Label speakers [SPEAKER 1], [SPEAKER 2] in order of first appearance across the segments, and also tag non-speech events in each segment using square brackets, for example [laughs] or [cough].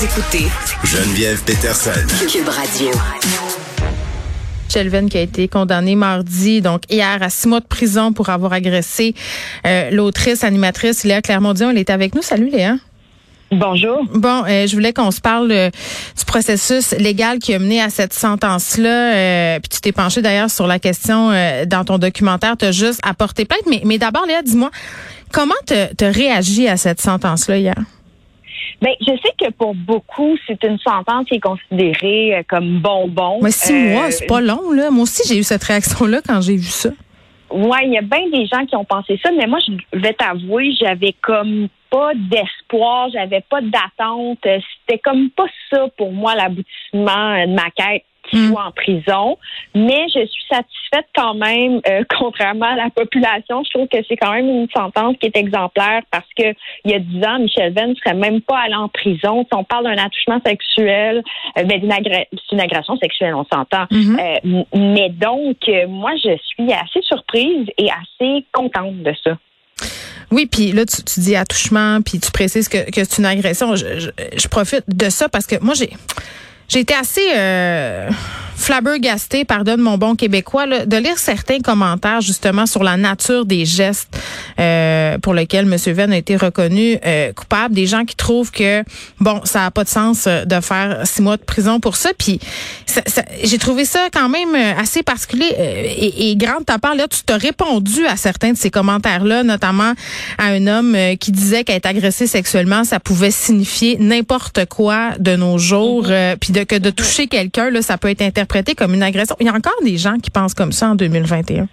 [SPEAKER 1] Vous écoutez
[SPEAKER 2] Geneviève Peterson.
[SPEAKER 1] Cube Radio.
[SPEAKER 3] Shelven qui a été condamné mardi, donc hier, à six mois de prison pour avoir agressé euh, l'autrice, animatrice Léa Clermont-Dion. Elle est avec nous. Salut Léa.
[SPEAKER 4] Bonjour.
[SPEAKER 3] Bon, euh, je voulais qu'on se parle euh, du processus légal qui a mené à cette sentence-là. Euh, puis tu t'es penché d'ailleurs sur la question dans ton documentaire. Tu as juste apporté plainte. Mais, mais d'abord, Léa, dis-moi, comment tu as réagi à cette sentence-là hier?
[SPEAKER 4] Ben, je sais que pour beaucoup, c'est une sentence qui est considérée comme bonbon.
[SPEAKER 3] Mais six mois, c'est pas long, là. Moi aussi, j'ai eu cette réaction-là quand j'ai vu ça.
[SPEAKER 4] Ouais, il y a bien des gens qui ont pensé ça, mais moi, je vais t'avouer, j'avais comme pas d'espoir, j'avais pas d'attente. C'était comme pas ça pour moi l'aboutissement de ma quête qui soit en prison. Mais je suis satisfaite quand même, euh, [laughs] contrairement à la population. Je trouve que c'est quand même une sentence qui est exemplaire parce que il y a dix ans, Michel Venn ne serait même pas allé en prison. Si on parle d'un attouchement sexuel, euh, ben, c'est une agression sexuelle, on s'entend. euh, mais donc, euh, moi, je suis assez surprise et assez contente de ça.
[SPEAKER 3] Oui, puis là, tu, tu, dis attouchement, puis tu précises que, que c'est une agression. Je, je, je, profite de ça parce que moi, j'ai j'ai été assez euh, pardonne mon bon québécois, de lire certains commentaires justement sur la nature des gestes euh, pour lesquels M. Venn a été reconnu euh, coupable. Des gens qui trouvent que, bon, ça n'a pas de sens euh, de faire six mois de prison pour ça. Puis j'ai trouvé ça quand même euh, assez particulier et, et grande ta part. Là, tu t'as répondu à certains de ces commentaires-là, notamment à un homme qui disait qu'être agressé sexuellement, ça pouvait signifier n'importe quoi de nos jours. Mm-hmm. puis de que de toucher quelqu'un, là, ça peut être interprété comme une agression. Il y a encore des gens qui pensent comme ça en 2021.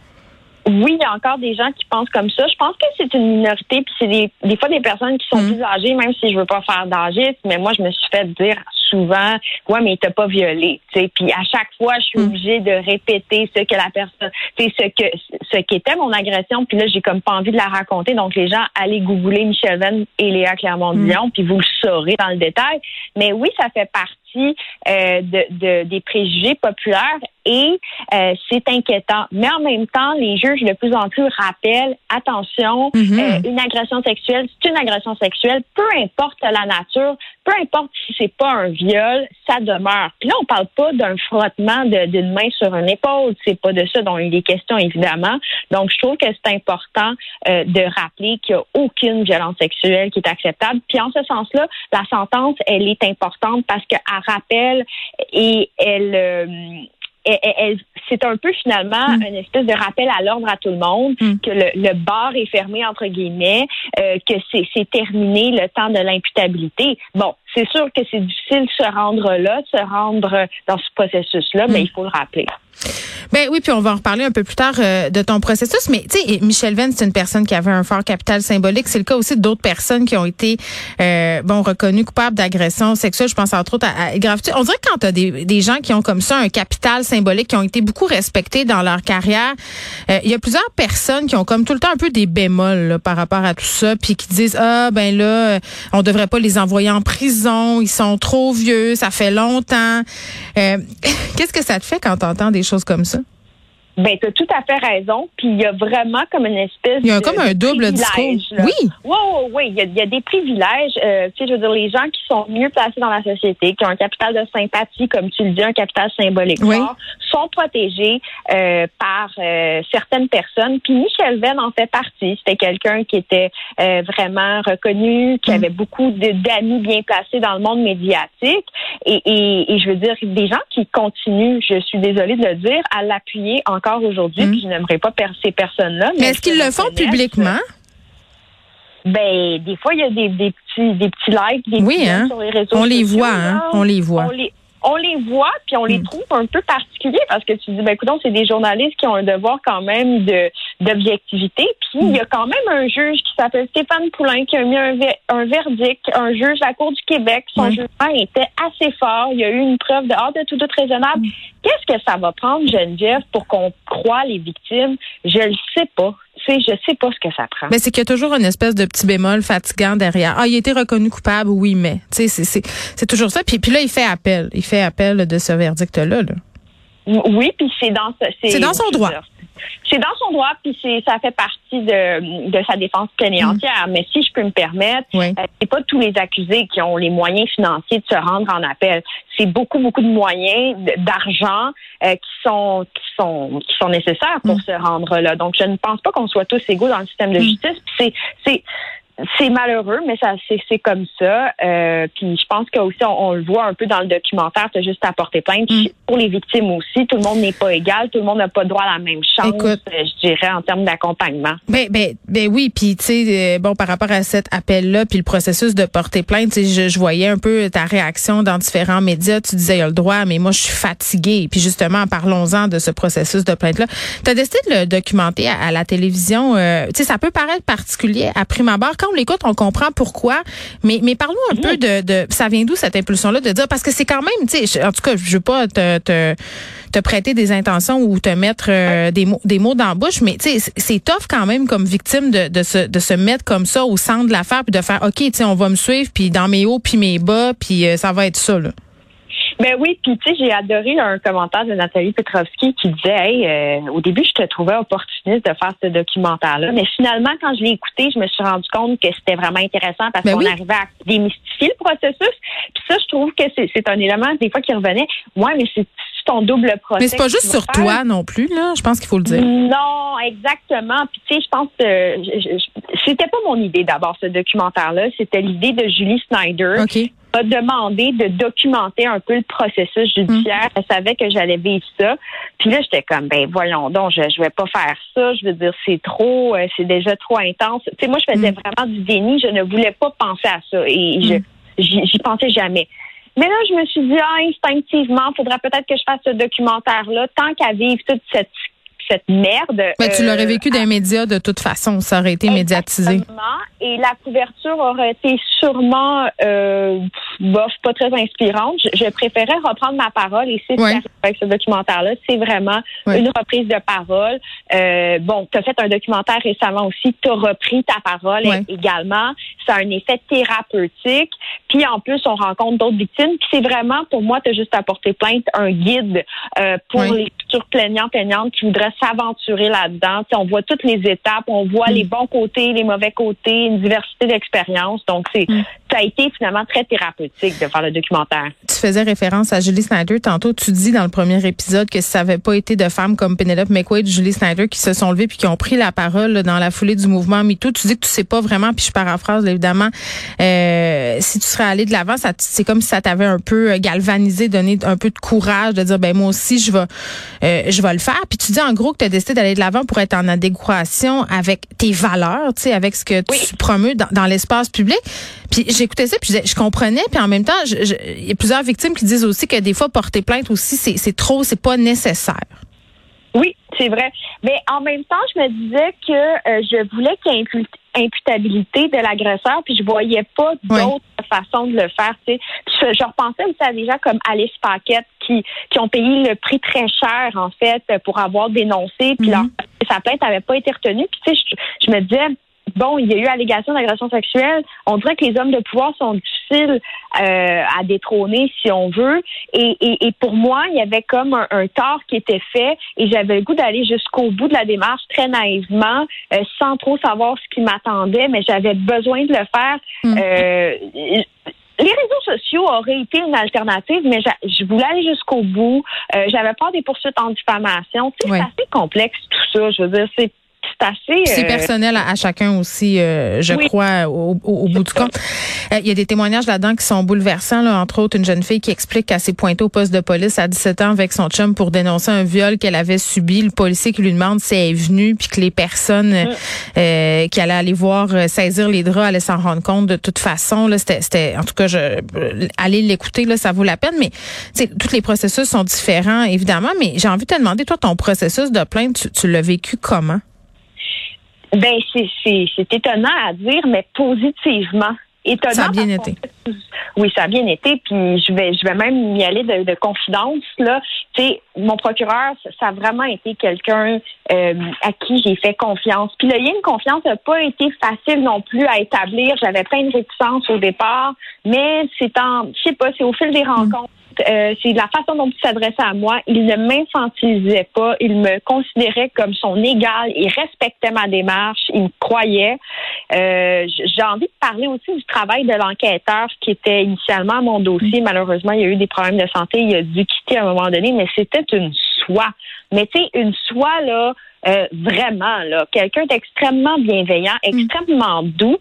[SPEAKER 4] Oui, il y a encore des gens qui pensent comme ça. Je pense que c'est une minorité, puis c'est des, des fois des personnes qui sont mmh. plus âgées, même si je veux pas faire d'âgisme, mais moi, je me suis fait dire souvent, ouais, mais il t'a pas violé, tu sais. Puis à chaque fois, je suis obligée de répéter ce que la personne, c'est ce que ce qu'était mon agression. Puis là, j'ai comme pas envie de la raconter. Donc les gens, allez googler Michel Venn et Léa Clermont-Dion, mmh. puis vous le saurez dans le détail. Mais oui, ça fait partie euh, de, de, des préjugés populaires et euh, c'est inquiétant. Mais en même temps, les juges de plus en plus rappellent attention, mm-hmm. euh, une agression sexuelle, c'est une agression sexuelle, peu importe la nature, peu importe si c'est pas un viol, ça demeure. Puis là, on parle pas d'un frottement d'une main sur une épaule, c'est pas de ça dont il est question évidemment. Donc, je trouve que c'est important euh, de rappeler qu'il n'y a aucune violence sexuelle qui est acceptable. Puis en ce sens-là, la sentence, elle est importante parce qu'elle rappelle et elle euh, c'est un peu finalement mm. une espèce de rappel à l'ordre à tout le monde mm. que le, le, bar est fermé entre guillemets, euh, que c'est terminé le temps de l'imputabilité. Bon, c'est sûr que c'est difficile de se rendre là, de se rendre dans ce processus-là, mais il faut le rappeler.
[SPEAKER 3] Ben oui, puis on va en reparler un peu plus tard euh, de ton processus. Mais tu sais, Michel Venn, c'est une personne qui avait un fort capital symbolique. C'est le cas aussi d'autres personnes qui ont été euh, bon reconnues coupables d'agression sexuelle. Je pense entre autres à, à On dirait que quand tu as des, des, gens qui ont comme ça un capital symbolique, qui ont été beaucoup respectés dans leur carrière, euh, il y a plusieurs personnes qui ont comme tout le temps un peu des bémols là, par rapport à tout ça, puis qui disent ah ben là, on devrait pas les envoyer en prison, ils sont trop vieux, ça fait longtemps. Euh, [laughs] qu'est-ce que ça te fait quand tu entends des choses comme ça?
[SPEAKER 4] Ben, tu as tout à fait raison. Puis il y a vraiment comme une espèce
[SPEAKER 3] Il y a
[SPEAKER 4] de
[SPEAKER 3] comme un double discours.
[SPEAKER 4] là.
[SPEAKER 3] Oui.
[SPEAKER 4] Oui, oui, oui. Il y a, il y a des privilèges. Euh, tu sais, je veux dire, les gens qui sont mieux placés dans la société, qui ont un capital de sympathie, comme tu le dis, un capital symbolique
[SPEAKER 3] Oui.
[SPEAKER 4] fort, sont protégés euh, par euh, certaines personnes. Puis Michel Venn en fait partie. C'était quelqu'un qui était euh, vraiment reconnu, qui
[SPEAKER 3] Mm.
[SPEAKER 4] avait beaucoup d'amis bien placés dans le monde médiatique. Et, et, et je veux dire, des gens qui continuent, je suis désolée de le dire, à l'appuyer encore aujourd'hui.
[SPEAKER 3] Mm.
[SPEAKER 4] Puis je n'aimerais pas perdre ces personnes-là.
[SPEAKER 3] Mais est-ce qu'ils le font publiquement?
[SPEAKER 4] Ben, des fois, il y a des, des petits, des petits likes, des
[SPEAKER 3] Oui,
[SPEAKER 4] petits
[SPEAKER 3] hein.
[SPEAKER 4] sur les réseaux
[SPEAKER 3] On les
[SPEAKER 4] sociaux,
[SPEAKER 3] voit,
[SPEAKER 4] là.
[SPEAKER 3] hein. On les voit.
[SPEAKER 4] On les, on les voit, puis on les
[SPEAKER 3] Mm.
[SPEAKER 4] trouve un peu particuliers parce que tu dis, ben, écoute, c'est des journalistes qui ont un devoir quand même de d'objectivité. Puis il y a
[SPEAKER 3] Mm.
[SPEAKER 4] quand même un juge qui s'appelle Stéphane Poulain qui a mis un, ver- un verdict, un juge de la Cour du Québec. Son jugement était assez fort. Il y a eu une preuve de hors de tout doute raisonnable.
[SPEAKER 3] Mm.
[SPEAKER 4] Qu'est-ce que ça va prendre, Geneviève, pour qu'on croie les victimes? Je le sais pas. Tu sais, je sais pas ce que ça prend.
[SPEAKER 3] Mais c'est qu'il y a toujours une espèce de petit bémol fatigant derrière. Ah, il a été reconnu coupable, oui, mais. Tu sais, c'est- c'est c'est toujours ça. Puis, puis là, il fait appel. Il fait appel de ce verdict-là. Là.
[SPEAKER 4] Oui, puis c'est dans ce-
[SPEAKER 3] C'est dans son droit.
[SPEAKER 4] C'est dans son droit, puis c'est ça fait partie de, de sa défense pleine et entière. Mais si je peux me permettre,
[SPEAKER 3] Mm. Oui.
[SPEAKER 4] euh, c'est pas tous les accusés qui ont les moyens financiers de se rendre en appel. C'est beaucoup, beaucoup de moyens, d'argent euh, qui sont qui sont qui sont nécessaires pour
[SPEAKER 3] Mm.
[SPEAKER 4] se rendre là. Donc je ne pense pas qu'on soit tous égaux dans le système de
[SPEAKER 3] Mm.
[SPEAKER 4] justice. C'est c'est c'est malheureux, mais ça c'est c'est comme ça. Euh, puis je pense que aussi on, on le voit un peu dans le documentaire, c'est juste à porter plainte.
[SPEAKER 3] Mm.
[SPEAKER 4] Pour les victimes aussi, tout le monde n'est pas égal, tout le monde n'a pas droit à la même chance.
[SPEAKER 3] Écoute.
[SPEAKER 4] euh, je dirais en termes d'accompagnement.
[SPEAKER 3] Ben, ben, ben oui, puis tu sais, euh, bon, par rapport à cet appel-là, puis le processus de porter plainte, tu sais, je, je voyais un peu ta réaction dans différents médias. Tu disais, il a le droit, mais moi, je suis fatiguée. Puis justement, parlons-en de ce processus de plainte-là. Tu as décidé de le documenter à, à la télévision. euh, tu sais, ça peut paraître particulier à prime abord. Quand on l'écoute, on comprend pourquoi. Mais, mais parlons un peu de, de, ça vient d'où cette impulsion-là de dire, parce que c'est quand même, tu sais, en tout cas, je veux pas te, te, te prêter des intentions ou te mettre euh, des mots, des mots dans la bouche, mais tu sais, c'est- c'est tough quand même comme victime de, de, se, de se mettre comme ça au centre de l'affaire puis de faire, OK, tu sais, on va me suivre puis dans mes hauts puis mes bas puis euh, ça va être ça, là.
[SPEAKER 4] Ben oui, puis tu sais, j'ai adoré un commentaire de Nathalie Petrovski qui disait Hey, euh, au début, je te trouvais opportuniste de faire ce documentaire-là. Mais finalement, quand je l'ai écouté, je me suis rendu compte que c'était vraiment intéressant parce
[SPEAKER 3] Ben
[SPEAKER 4] qu'on
[SPEAKER 3] oui.
[SPEAKER 4] arrivait à démystifier le processus. Puis ça, je trouve que c'est un élément, des fois, qui revenait. Ouais, mais c'est ton double procès.
[SPEAKER 3] Mais c'est pas juste sur
[SPEAKER 4] faire.
[SPEAKER 3] toi non plus, là. Je pense qu'il faut le dire.
[SPEAKER 4] Non, exactement. Puis tu sais, je pense que je- je- je- c'était pas mon idée d'abord ce documentaire-là. C'était l'idée de Julie Snyder
[SPEAKER 3] OK.
[SPEAKER 4] m'a demandé de documenter un peu le processus judiciaire. Elle savait que j'allais vivre ça. Puis là, j'étais comme, ben voyons donc, je, je vais pas faire ça. Je veux dire, c'est trop, euh, c'est déjà trop intense. Tu sais, moi, je faisais
[SPEAKER 3] Mm.
[SPEAKER 4] vraiment du déni. Je ne voulais pas penser à ça et je
[SPEAKER 3] Mm.
[SPEAKER 4] j'y pensais jamais. Mais là, je me suis dit, ah, instinctivement, faudrait peut-être que je fasse ce documentaire-là, tant qu'à vivre toute cette cette merde.
[SPEAKER 3] Ben, tu
[SPEAKER 4] euh,
[SPEAKER 3] l'aurais vécu dans les médias de toute façon. Ça aurait été médiatisé.
[SPEAKER 4] Et la couverture aurait été sûrement euh, bof, pas très inspirante. Je, je préférais reprendre ma parole et c'est ce
[SPEAKER 3] Ouais.
[SPEAKER 4] avec ce documentaire-là. C'est vraiment
[SPEAKER 3] Ouais.
[SPEAKER 4] une reprise de parole. Euh, bon, tu as fait un documentaire récemment aussi, tu as repris ta parole
[SPEAKER 3] Ouais.
[SPEAKER 4] également. Ça a un effet thérapeutique. Puis en plus, on rencontre d'autres victimes. Puis c'est vraiment, pour moi, tu as juste apporté plainte, un guide euh, pour les futurs plaignants, plaignantes qui voudraient s'aventurer là-dedans. On voit toutes les étapes, on voit
[SPEAKER 3] Mm.
[SPEAKER 4] les bons côtés, les mauvais côtés, une diversité d'expériences. Donc, c'est
[SPEAKER 3] Mm.
[SPEAKER 4] Ça a été finalement très thérapeutique de faire le documentaire.
[SPEAKER 3] Tu faisais référence à Julie Snyder. Tantôt, tu dis dans le premier épisode que si ça n'avait pas été de femmes comme Penelope McQuaid, Julie Snyder qui se sont levées puis qui ont pris la parole là, dans la foulée du mouvement MeToo, tu dis que tu sais pas vraiment, puis je paraphrase là, évidemment, euh, si tu serais allé de l'avant, ça, c'est comme si ça t'avait un peu euh, galvanisé, donné un peu de courage de dire, ben moi aussi, je vais, euh, je vais le faire. Puis tu dis en gros que tu as décidé d'aller de l'avant pour être en adéquation avec tes valeurs, tu sais, avec ce que
[SPEAKER 4] Oui.
[SPEAKER 3] tu promeus dans, dans l'espace public. Puis j'écoutais ça, puis je, je comprenais, puis en même temps, il y a plusieurs victimes qui disent aussi que des fois porter plainte aussi, c'est trop, c'est pas nécessaire.
[SPEAKER 4] Oui, c'est vrai. Mais en même temps, je me disais que euh, je voulais qu'il y ait impu- imputabilité de l'agresseur, puis je voyais pas
[SPEAKER 3] Oui.
[SPEAKER 4] d'autre façon de le faire. Tu sais. Puis Je, je repensais aussi à des gens comme Alice Paquette qui, qui ont payé le prix très cher, en fait, pour avoir dénoncé, puis
[SPEAKER 3] Mhm.
[SPEAKER 4] leur, sa plainte n'avait pas été retenue. Puis tu sais, je, je me disais, bon, il y a eu allégation d'agression sexuelle. On dirait que les hommes de pouvoir sont difficiles euh, à détrôner, si on veut. Et, et, et, pour moi, il y avait comme un, un tort qui était fait et j'avais le goût d'aller jusqu'au bout de la démarche très naïvement, euh, sans trop savoir ce qui m'attendait, mais j'avais besoin de le faire.
[SPEAKER 3] Mm.
[SPEAKER 4] Euh, les réseaux sociaux auraient été une alternative, mais je voulais aller jusqu'au bout. Euh, J'avais peur des poursuites en diffamation. Tu sais,
[SPEAKER 3] Ouais.
[SPEAKER 4] C'est assez complexe tout ça. Je veux dire, c'est c'est assez.
[SPEAKER 3] C'est
[SPEAKER 4] euh,
[SPEAKER 3] personnel à, à chacun aussi, euh, je
[SPEAKER 4] Oui.
[SPEAKER 3] crois, au, au- au bout du compte. Euh, Il y a des témoignages là-dedans qui sont bouleversants, là, entre autres une jeune fille qui explique qu'elle s'est pointée au poste de police à 17 ans avec son chum pour dénoncer un viol qu'elle avait subi. Le policier qui lui demande si elle est venue, puis que les personnes euh, euh, qui allaient aller voir saisir les draps allaient s'en rendre compte de toute façon. Là, c'était, c'était, en tout cas, je, aller l'écouter, là, ça vaut la peine. Mais tous les processus sont différents, évidemment. Mais j'ai envie de te demander, toi, ton processus de plainte, tu, tu l'as vécu comment?
[SPEAKER 4] Ben, c'est, c'est, c'est étonnant à dire, mais positivement. Étonnant
[SPEAKER 3] Ça a bien été.
[SPEAKER 4] Oui, ça a bien été. Puis je vais, je vais même y aller de, de confidence. Là, tu sais, mon procureur, ça, a vraiment été quelqu'un euh, à qui j'ai fait confiance. Puis le lien de confiance n'a pas été facile non plus à établir. J'avais plein de réticences au départ, mais c'est en, je sais pas, c'est au fil des rencontres. Euh, c'est la façon dont il s'adressait à moi. Il ne m'infantilisait pas. Il me considérait comme son égal. Il respectait ma démarche. Il me croyait. Euh, J'ai envie de parler aussi du travail de l'enquêteur qui était initialement mon dossier. Malheureusement, il y a eu des problèmes de santé. Il a dû quitter à un moment donné, mais c'était une soie. Mais tu sais, une soie, là, euh, vraiment, là, quelqu'un d'extrêmement bienveillant, extrêmement doux.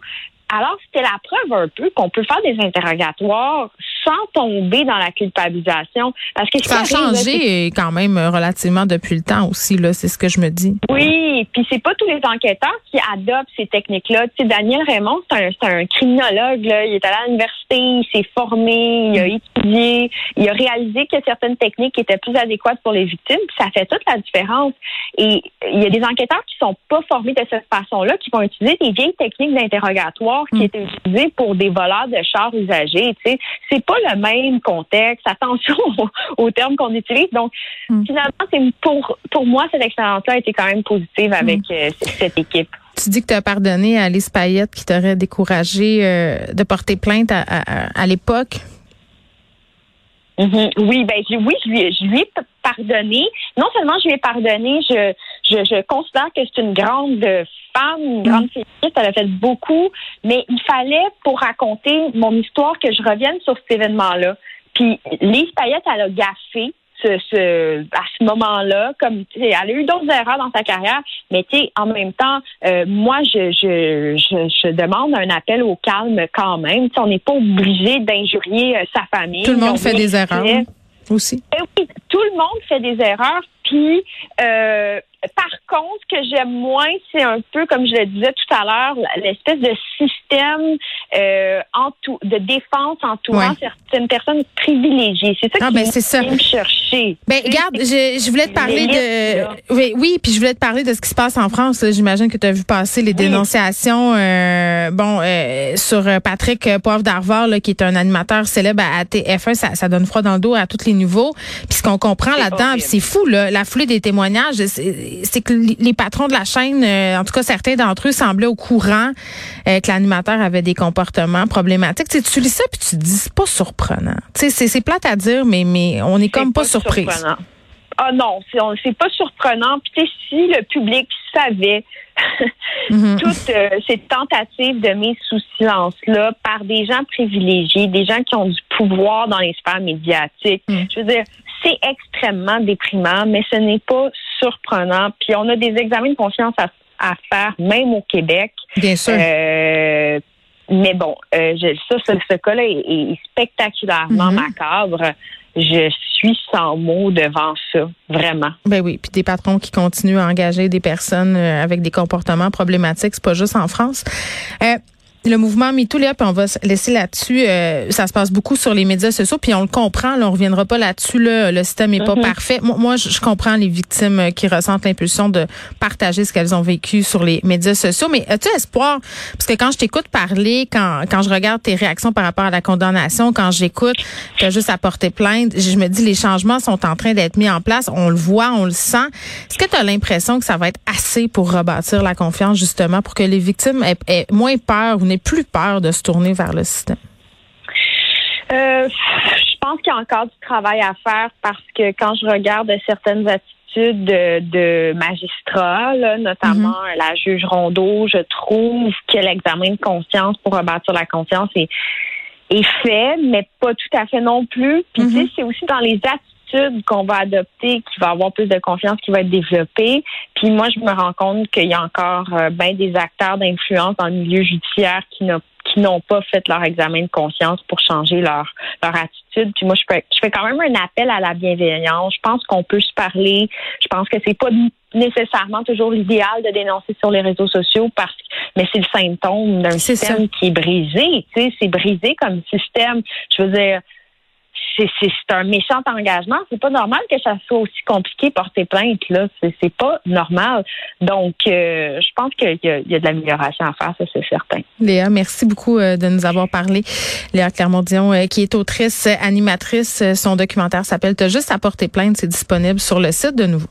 [SPEAKER 4] Alors, c'était la preuve un peu qu'on peut faire des interrogatoires sans tomber dans la culpabilisation. Parce que
[SPEAKER 3] Ça a changé quand même euh, relativement depuis le temps aussi, là, c'est ce que je me dis.
[SPEAKER 4] Oui, puis c'est pas tous les enquêteurs qui adoptent ces techniques-là. Tu sais, Daniel Raymond, c'est un, c'est un criminologue. Là. Il est allé à l'université, il s'est formé, il a étudié, il a réalisé que certaines techniques étaient plus adéquates pour les victimes. Puis ça fait toute la différence. Et il y a des enquêteurs qui sont pas formés de cette façon-là, qui vont utiliser des vieilles techniques d'interrogatoire qui étaient utilisées pour des voleurs de chars usagés. Tu sais, c'est pas le même contexte. Attention [laughs] aux, termes qu'on utilise. Donc, finalement, c'est pour pour moi cette expérience-là a été quand même positive avec euh, cette équipe.
[SPEAKER 3] Tu dis que tu as pardonné à Alice Payette qui t'aurait découragé euh, de porter plainte à, à- à l'époque.
[SPEAKER 4] Mhm. Oui, ben je- oui, je lui, je lui ai pardonné. Non seulement je lui ai pardonné, je, je, je considère que c'est une grande femme, une grande féministe, elle a fait beaucoup, mais il fallait pour raconter mon histoire que je revienne sur cet événement-là. Puis Lise Payette, elle a gaffé. Ce, ce, à ce moment-là, comme tu sais, elle a eu d'autres erreurs dans sa carrière, mais tu sais, en même temps, euh, moi, je, je, je, je demande un appel au calme quand même. On n'est pas obligé d'injurier euh, sa famille.
[SPEAKER 3] Tout le monde fait des erreurs aussi.
[SPEAKER 4] Eh oui, tout le monde fait des erreurs. Puis, euh, par contre, ce que j'aime moins, c'est un peu, comme je le disais tout à l'heure, l'espèce de système euh, entou- de défense entourant
[SPEAKER 3] Ouais.
[SPEAKER 4] certaines personnes privilégiées. C'est ça
[SPEAKER 3] Ah,
[SPEAKER 4] qui
[SPEAKER 3] ben,
[SPEAKER 4] vient me chercher.
[SPEAKER 3] Ben, regarde, je, je voulais te parler
[SPEAKER 4] là.
[SPEAKER 3] de. Oui, oui, puis je voulais te parler de ce qui se passe en France. J'imagine que tu as vu passer les dénonciations, euh, bon, euh, sur Patrick Poivre d'Arvor, qui est un animateur célèbre à, à TF1. Ça, ça donne froid dans le dos à tous les niveaux. Puis ce qu'on comprend là-dedans, c'est fou, là, la foulée des témoignages, c'est que les patrons de la chaîne, euh, en tout cas certains d'entre eux, semblaient au courant euh, que l'animateur avait des comportements problématiques. Tu, sais, tu lis ça puis tu te dis c'est pas surprenant. Tu sais, c'est c'est plate à dire, mais mais on est comme pas, surprise.
[SPEAKER 4] surprenant. Ah non, c'est on- c'est pas surprenant. Puis si le public savait [laughs]
[SPEAKER 3] Mhm.
[SPEAKER 4] toutes euh, ces tentatives de mise sous silence-là par des gens privilégiés, des gens qui ont du pouvoir dans les sphères médiatiques,
[SPEAKER 3] Mm.
[SPEAKER 4] je veux dire, c'est extrêmement déprimant, mais ce n'est pas surprenant. Puis on a des examens de confiance à, à faire, même au Québec.
[SPEAKER 3] Bien sûr.
[SPEAKER 4] Euh, mais bon, euh, je- ça, ce, ce cas-là est, est spectaculairement
[SPEAKER 3] Mhm.
[SPEAKER 4] macabre. Je suis sans mots devant ça, vraiment.
[SPEAKER 3] Ben oui, puis des patrons qui continuent à engager des personnes euh, avec des comportements problématiques, c'est pas juste en France. Euh, le mouvement MeToo, Léa, puis on va se laisser là-dessus. Euh, ça se passe beaucoup sur les médias sociaux, puis on le comprend. Là, on reviendra pas là-dessus. Là, le système est pas
[SPEAKER 4] Mhm.
[SPEAKER 3] parfait. Moi, moi, je je comprends les victimes euh, qui ressentent l'impulsion de partager ce qu'elles ont vécu sur les médias sociaux. Mais as-tu espoir Parce que quand je t'écoute parler, quand quand je regarde tes réactions par rapport à la condamnation, quand j'écoute, t'as juste à porter plainte, je me dis les changements sont en train d'être mis en place. On le voit, on le sent. Est-ce que tu as l'impression que ça va être assez pour rebâtir la confiance justement pour que les victimes aient, aient moins peur ou plus peur de se tourner vers le système?
[SPEAKER 4] Euh, je pense qu'il y a encore du travail à faire parce que quand je regarde certaines attitudes de, de magistrats, là, notamment la juge Rondeau, je trouve que l'examen de conscience pour rebâtir la confiance est, est fait, mais pas tout à fait non plus. Puis tu sais, c'est aussi dans les attitudes qu'on va adopter qui va avoir plus de confiance qui va être développée. Puis moi, je me rends compte qu'il y a encore euh, ben des acteurs d'influence dans le milieu judiciaire qui n'ont qui n'ont pas fait leur examen de conscience pour changer leur leur attitude. Puis moi, je fais, je fais quand même un appel à la bienveillance. Je pense qu'on peut se parler. Je pense que c'est pas nécessairement toujours l'idéal de dénoncer sur les réseaux sociaux parce que mais c'est le symptôme d'un système qui est brisé. Tu sais, c'est brisé comme système. Je veux dire, c'est un méchant engagement. C'est pas normal que ça soit aussi compliqué porter plainte là. C'est pas normal. Donc, euh, je pense qu'il y, y a de l'amélioration à faire, ça c'est certain.
[SPEAKER 3] Léa, merci beaucoup euh, de nous avoir parlé. Léa Clermont-Dion, euh, qui est autrice, animatrice. Euh, Son documentaire s'appelle T'as juste à porter plainte. C'est disponible sur le site de nouveau.